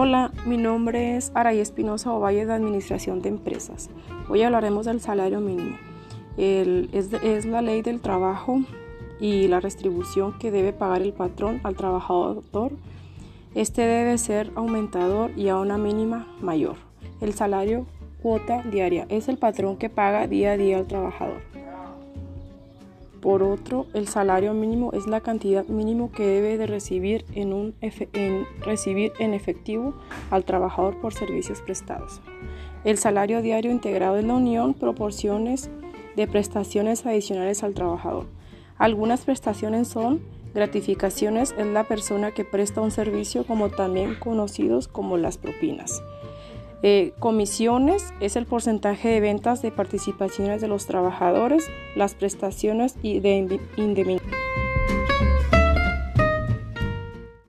Hola, mi nombre es Aray Espinosa Ovalle de Administración de Empresas. Hoy hablaremos del salario mínimo. es, es la ley del trabajo y la retribución que debe pagar el patrón al trabajador. Este debe ser aumentador y a una mínima mayor. El salario cuota diaria es el patrón que paga día a día al trabajador. Por otro, el salario mínimo es la cantidad mínimo que debe de recibir en, un recibir en efectivo al trabajador por servicios prestados. El salario diario integrado en la unión proporciones de prestaciones adicionales al trabajador. Algunas prestaciones son gratificaciones es la persona que presta un servicio como también conocidos como las propinas. Eh, comisiones es el porcentaje de ventas de participaciones de los trabajadores, las prestaciones y de indemnización.